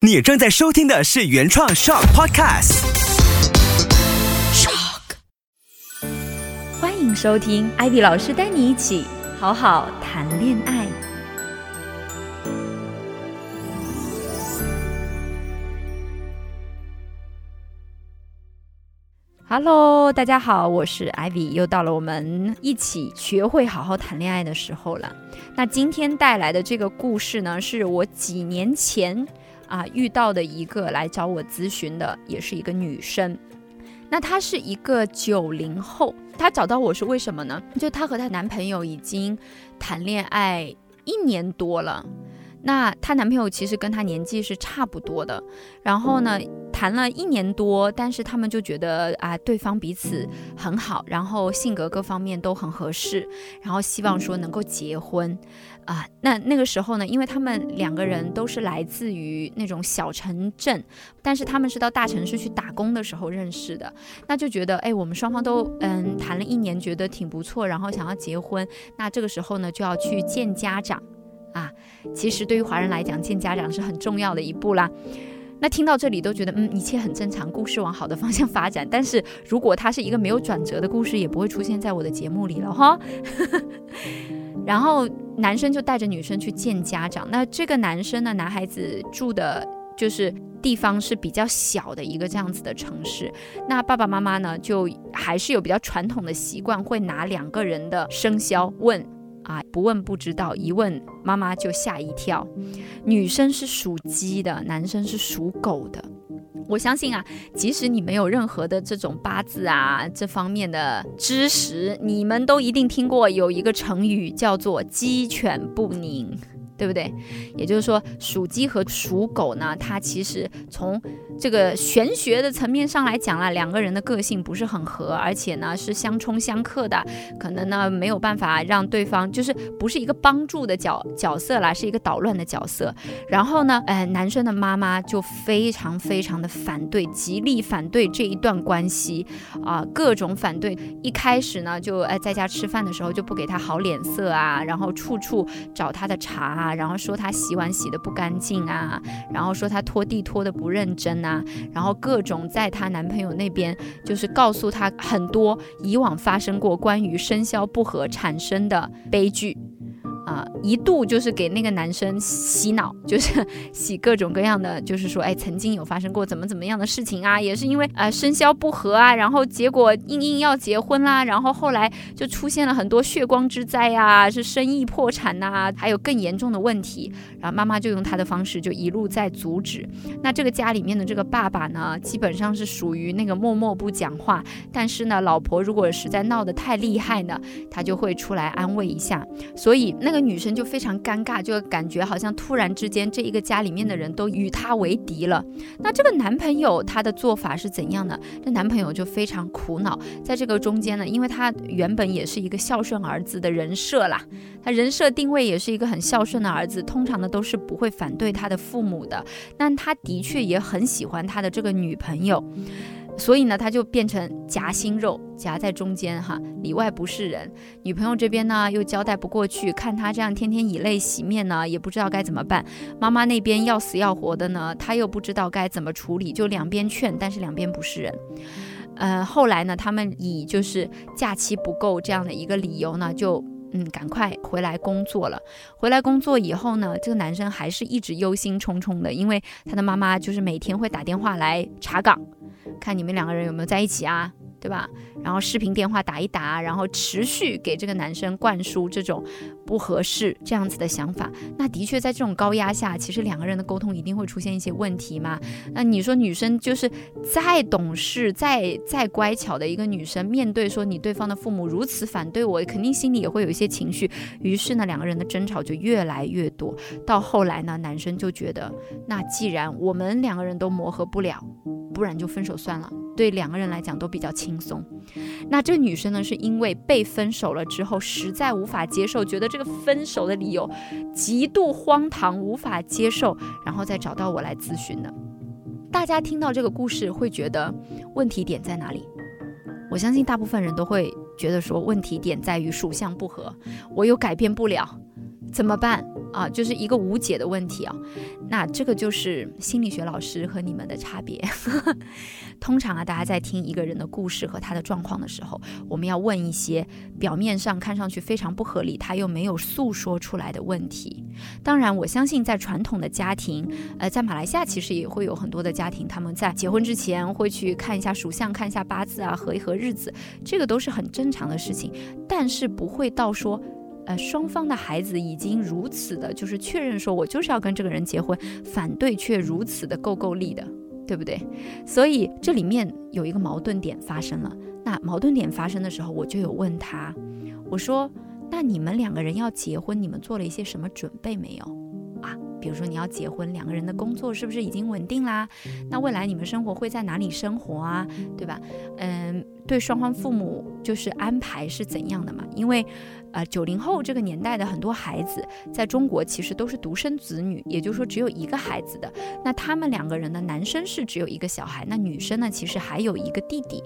你正在收听的是原创 Shock Podcast。Shock，。欢迎收听艾比老师带你一起好好谈恋爱。Hello，大家好，我是艾比，又到了我们一起学会好好谈恋爱的时候了。那今天带来的这个故事呢，是我几年前啊遇到的一个来找我咨询的，也是一个女生。那她是一个九零后，她找到我是为什么呢？就她和她男朋友已经谈恋爱一年多了。那她男朋友其实跟她年纪是差不多的，然后呢，谈了一年多，但是他们就觉得啊，对方彼此很好，然后性格各方面都很合适，然后希望说能够结婚啊。那那个时候呢，因为他们两个人都是来自于那种小城镇，但是他们是到大城市去打工的时候认识的，那就觉得哎，我们双方都嗯谈了一年，觉得挺不错，然后想要结婚，那这个时候呢就要去见家长。啊，其实对于华人来讲，见家长是很重要的一步啦。那听到这里都觉得，嗯，一切很正常，故事往好的方向发展。但是如果它是一个没有转折的故事，也不会出现在我的节目里了哈。然后男生就带着女生去见家长。那这个男生呢，男孩子住的就是地方是比较小的一个这样子的城市。那爸爸妈妈呢，就还是有比较传统的习惯，会拿两个人的生肖问。啊，不问不知道，一问妈妈就吓一跳。女生是属鸡的，男生是属狗的。我相信啊，即使你没有任何的这种八字啊这方面的知识，你们都一定听过有一个成语叫做“鸡犬不宁”。对不对？也就是说，属鸡和属狗呢，它其实从这个玄学的层面上来讲啦，两个人的个性不是很合，而且呢是相冲相克的，可能呢没有办法让对方就是不是一个帮助的角角色啦，是一个捣乱的角色。然后呢，呃，男生的妈妈就非常非常的反对，极力反对这一段关系啊，各种反对。一开始呢，就呃在家吃饭的时候就不给他好脸色啊，然后处处找他的茬。然后说她洗碗洗的不干净啊，然后说她拖地拖的不认真啊，然后各种在她男朋友那边就是告诉她很多以往发生过关于生肖不合产生的悲剧。啊，一度就是给那个男生洗脑，就是洗各种各样的，就是说，哎，曾经有发生过怎么怎么样的事情啊，也是因为啊生肖不合啊，然后结果硬硬要结婚啦，然后后来就出现了很多血光之灾呀，是生意破产呐，还有更严重的问题，然后妈妈就用她的方式就一路在阻止。那这个家里面的这个爸爸呢，基本上是属于那个默默不讲话，但是呢，老婆如果实在闹得太厉害呢，他就会出来安慰一下，所以那个。女生就非常尴尬，就感觉好像突然之间这一个家里面的人都与她为敌了。那这个男朋友他的做法是怎样的？这男朋友就非常苦恼，在这个中间呢，因为他原本也是一个孝顺儿子的人设啦，他人设定位也是一个很孝顺的儿子，通常呢都是不会反对他的父母的。但他的确也很喜欢他的这个女朋友。所以呢，他就变成夹心肉，夹在中间哈，里外不是人。女朋友这边呢，又交代不过去，看他这样天天以泪洗面呢，也不知道该怎么办。妈妈那边要死要活的呢，他又不知道该怎么处理，就两边劝，但是两边不是人。呃，后来呢，他们以就是假期不够这样的一个理由呢，就。嗯，赶快回来工作了。回来工作以后呢，这个男生还是一直忧心忡忡的，因为他的妈妈就是每天会打电话来查岗，看你们两个人有没有在一起啊。对吧？然后视频电话打一打，然后持续给这个男生灌输这种不合适这样子的想法。那的确在这种高压下，其实两个人的沟通一定会出现一些问题嘛。那你说女生就是再懂事、再再乖巧的一个女生，面对说你对方的父母如此反对我，肯定心里也会有一些情绪。于是呢，两个人的争吵就越来越多。到后来呢，男生就觉得，那既然我们两个人都磨合不了，不然就分手算了。对两个人来讲都比较轻轻松。那这个女生呢，是因为被分手了之后，实在无法接受，觉得这个分手的理由极度荒唐，无法接受，然后再找到我来咨询的。大家听到这个故事会觉得问题点在哪里？我相信大部分人都会觉得说问题点在于属相不合，我又改变不了，怎么办？啊，就是一个无解的问题啊。那这个就是心理学老师和你们的差别。通常啊，大家在听一个人的故事和他的状况的时候，我们要问一些表面上看上去非常不合理，他又没有诉说出来的问题。当然，我相信在传统的家庭，呃，在马来西亚其实也会有很多的家庭，他们在结婚之前会去看一下属相、看一下八字啊，合一合日子，这个都是很正常的事情。但是不会到说，呃，双方的孩子已经如此的，就是确认说我就是要跟这个人结婚，反对却如此的够够力的，对不对？所以这里面有一个矛盾点发生了。那矛盾点发生的时候，我就有问他，我说。那你们两个人要结婚，你们做了一些什么准备没有？比如说你要结婚，两个人的工作是不是已经稳定啦？那未来你们生活会在哪里生活啊？对吧？嗯，对双方父母就是安排是怎样的嘛？因为，呃，九零后这个年代的很多孩子在中国其实都是独生子女，也就是说只有一个孩子的。那他们两个人呢，男生是只有一个小孩，那女生呢其实还有一个弟弟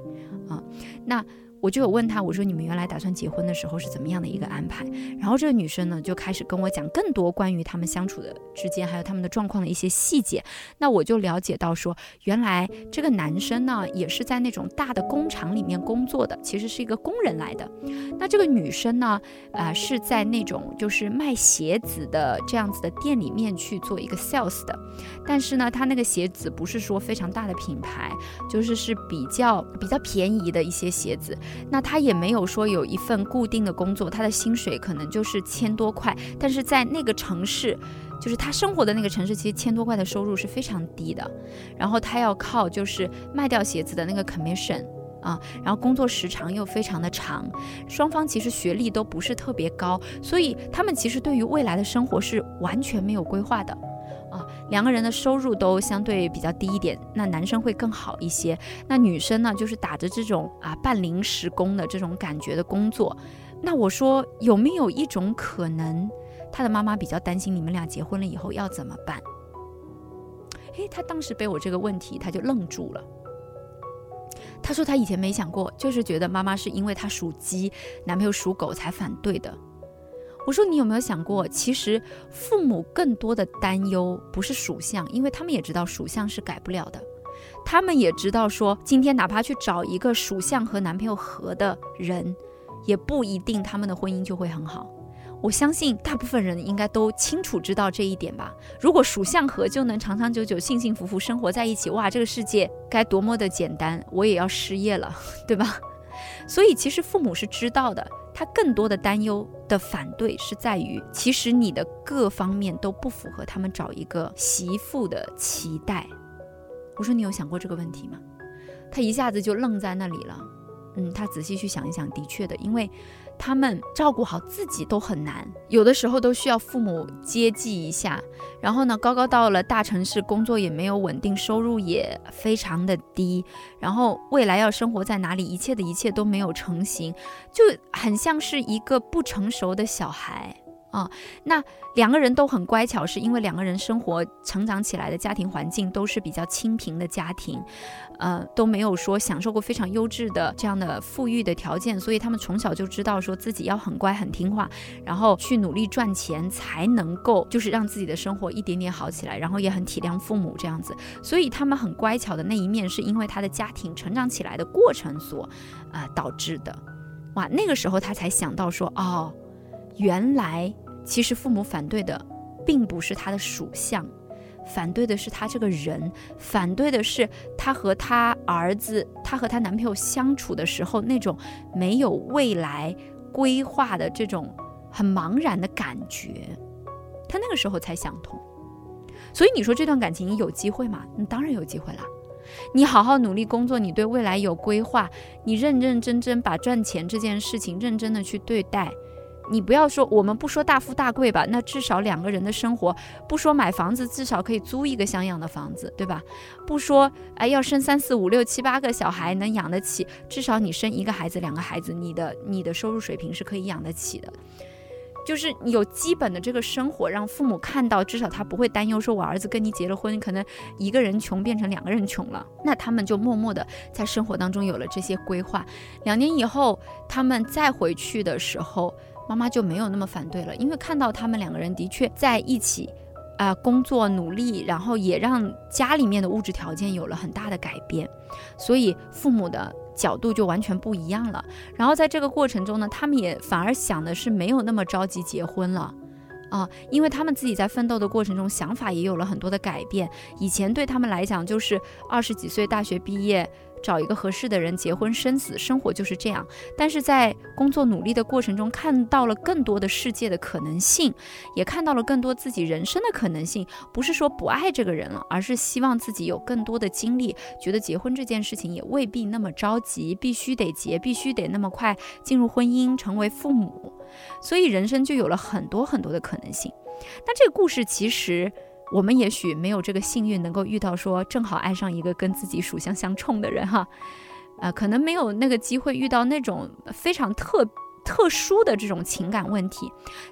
啊。那我就有问他，我说你们原来打算结婚的时候是怎么样的一个安排？然后这个女生呢就开始跟我讲更多关于他们相处的之间，还有他们的状况的一些细节。那我就了解到说，原来这个男生呢也是在那种大的工厂里面工作的，其实是一个工人来的。那这个女生呢，啊是在那种就是卖鞋子的这样子的店里面去做一个 sales 的，但是呢，她那个鞋子不是说非常大的品牌，就是是比较比较便宜的一些鞋子。那他也没有说有一份固定的工作，他的薪水可能就是千多块，但是在那个城市，就是他生活的那个城市，其实千多块的收入是非常低的。然后他要靠就是卖掉鞋子的那个 commission 啊，然后工作时长又非常的长，双方其实学历都不是特别高，所以他们其实对于未来的生活是完全没有规划的。两个人的收入都相对比较低一点，那男生会更好一些。那女生呢，就是打着这种啊半临时工的这种感觉的工作。那我说有没有一种可能，他的妈妈比较担心你们俩结婚了以后要怎么办？诶，他当时被我这个问题，他就愣住了。他说他以前没想过，就是觉得妈妈是因为他属鸡，男朋友属狗才反对的。我说你有没有想过，其实父母更多的担忧不是属相，因为他们也知道属相是改不了的，他们也知道说今天哪怕去找一个属相和男朋友合的人，也不一定他们的婚姻就会很好。我相信大部分人应该都清楚知道这一点吧。如果属相合就能长长久久、幸幸福福生活在一起，哇，这个世界该多么的简单！我也要失业了，对吧？所以其实父母是知道的。他更多的担忧的反对是在于，其实你的各方面都不符合他们找一个媳妇的期待。我说你有想过这个问题吗？他一下子就愣在那里了。嗯，他仔细去想一想，的确的，因为。他们照顾好自己都很难，有的时候都需要父母接济一下。然后呢，高高到了大城市，工作也没有稳定，收入也非常的低。然后未来要生活在哪里，一切的一切都没有成型，就很像是一个不成熟的小孩。啊，那两个人都很乖巧，是因为两个人生活成长起来的家庭环境都是比较清贫的家庭，呃，都没有说享受过非常优质的这样的富裕的条件，所以他们从小就知道说自己要很乖很听话，然后去努力赚钱才能够就是让自己的生活一点点好起来，然后也很体谅父母这样子，所以他们很乖巧的那一面是因为他的家庭成长起来的过程所啊导致的，哇，那个时候他才想到说哦，原来。其实父母反对的，并不是他的属相，反对的是他这个人，反对的是他和他儿子，他和他男朋友相处的时候那种没有未来规划的这种很茫然的感觉，他那个时候才想通。所以你说这段感情有机会吗？你当然有机会啦。你好好努力工作，你对未来有规划，你认认真真把赚钱这件事情认真的去对待。你不要说，我们不说大富大贵吧，那至少两个人的生活，不说买房子，至少可以租一个像样的房子，对吧？不说，哎，要生三四五六七八个小孩能养得起，至少你生一个孩子、两个孩子，你的你的收入水平是可以养得起的。就是有基本的这个生活，让父母看到，至少他不会担忧，说我儿子跟你结了婚，可能一个人穷变成两个人穷了，那他们就默默的在生活当中有了这些规划。两年以后，他们再回去的时候。妈妈就没有那么反对了，因为看到他们两个人的确在一起，啊，工作努力，然后也让家里面的物质条件有了很大的改变，所以父母的角度就完全不一样了。然后在这个过程中呢，他们也反而想的是没有那么着急结婚了。啊，因为他们自己在奋斗的过程中，想法也有了很多的改变。以前对他们来讲，就是二十几岁大学毕业。找一个合适的人结婚生子，生活就是这样。但是在工作努力的过程中，看到了更多的世界的可能性，也看到了更多自己人生的可能性。不是说不爱这个人了，而是希望自己有更多的经历，觉得结婚这件事情也未必那么着急，必须得结，必须得那么快进入婚姻，成为父母。所以人生就有了很多很多的可能性。那这个故事其实。我们也许没有这个幸运，能够遇到说正好爱上一个跟自己属相相冲的人哈，啊，可能没有那个机会遇到那种非常特。特殊的这种情感问题，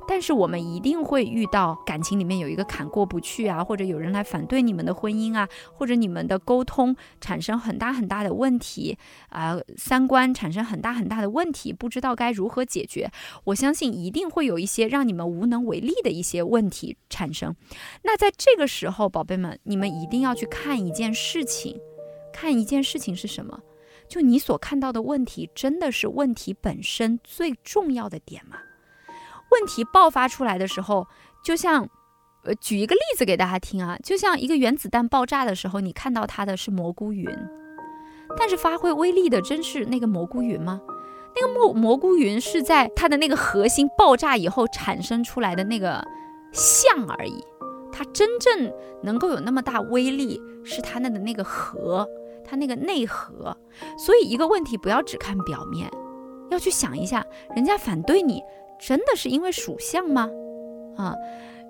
但是我们一定会遇到感情里面有一个坎过不去啊，或者有人来反对你们的婚姻啊，或者你们的沟通产生很大很大的问题啊，三观产生很大很大的问题，不知道该如何解决。我相信一定会有一些让你们无能为力的一些问题产生。那在这个时候，宝贝们，你们一定要去看一件事情，看一件事情是什么？就你所看到的问题，真的是问题本身最重要的点吗？问题爆发出来的时候，就像，呃，举一个例子给大家听啊，就像一个原子弹爆炸的时候，你看到它的是蘑菇云，但是发挥威力的真是那个蘑菇云吗？那个蘑蘑菇云是在它的那个核心爆炸以后产生出来的那个像而已，它真正能够有那么大威力，是它那的那个核。它那个内核，所以一个问题不要只看表面，要去想一下，人家反对你，真的是因为属相吗？啊，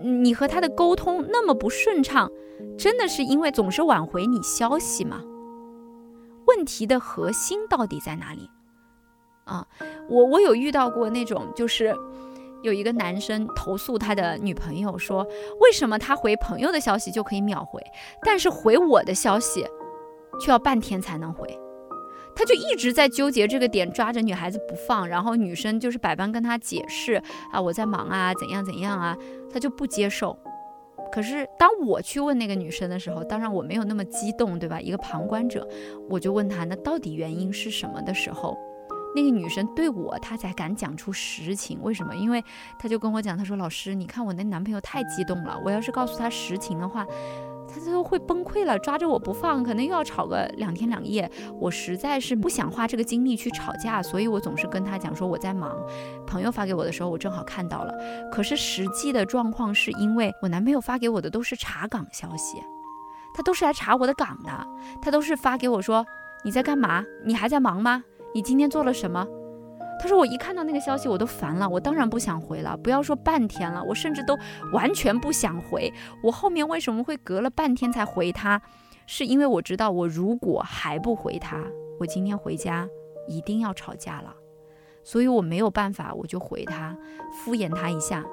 你和他的沟通那么不顺畅，真的是因为总是挽回你消息吗？问题的核心到底在哪里？啊，我我有遇到过那种，就是有一个男生投诉他的女朋友说，为什么他回朋友的消息就可以秒回，但是回我的消息？却要半天才能回，他就一直在纠结这个点，抓着女孩子不放。然后女生就是百般跟他解释啊，我在忙啊，怎样怎样啊，他就不接受。可是当我去问那个女生的时候，当然我没有那么激动，对吧？一个旁观者，我就问他，那到底原因是什么的时候，那个女生对我，她才敢讲出实情。为什么？因为她就跟我讲，她说：“老师，你看我那男朋友太激动了，我要是告诉他实情的话。”他都会崩溃了，抓着我不放，可能又要吵个两天两夜。我实在是不想花这个精力去吵架，所以我总是跟他讲说我在忙。朋友发给我的时候，我正好看到了。可是实际的状况是因为我男朋友发给我的都是查岗消息，他都是来查我的岗的，他都是发给我说你在干嘛？你还在忙吗？你今天做了什么？他说：“我一看到那个消息，我都烦了。我当然不想回了，不要说半天了，我甚至都完全不想回。我后面为什么会隔了半天才回他？是因为我知道，我如果还不回他，我今天回家一定要吵架了。所以我没有办法，我就回他，敷衍他一下。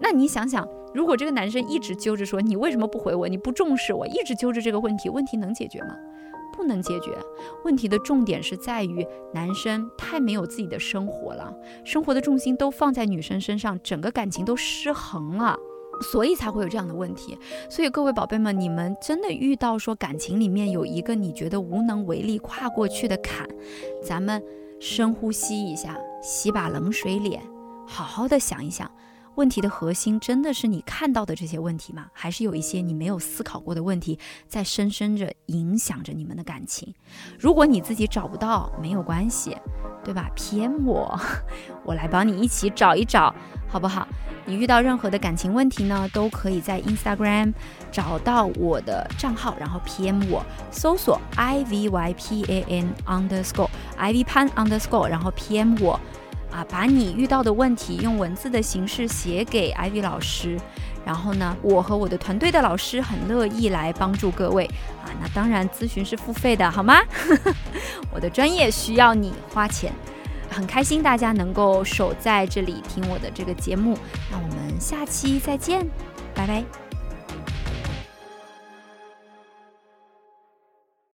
那你想想，如果这个男生一直揪着说你为什么不回我？你不重视我，一直揪着这个问题，问题能解决吗？”不能解决问题的重点是在于男生太没有自己的生活了，生活的重心都放在女生身上，整个感情都失衡了，所以才会有这样的问题。所以各位宝贝们，你们真的遇到说感情里面有一个你觉得无能为力跨过去的坎，咱们深呼吸一下，洗把冷水脸，好好的想一想。问题的核心真的是你看到的这些问题吗？还是有一些你没有思考过的问题在深深着影响着你们的感情？如果你自己找不到，没有关系，对吧？PM 我，我来帮你一起找一找，好不好？你遇到任何的感情问题呢，都可以在 Instagram 找到我的账号，然后 PM 我，搜索 I V Y P A N underscore I V Pan underscore，然后 PM 我。啊，把你遇到的问题用文字的形式写给 Ivy 老师，然后呢，我和我的团队的老师很乐意来帮助各位。啊，那当然咨询是付费的，好吗？我的专业需要你花钱，很开心大家能够守在这里听我的这个节目。那我们下期再见，拜拜。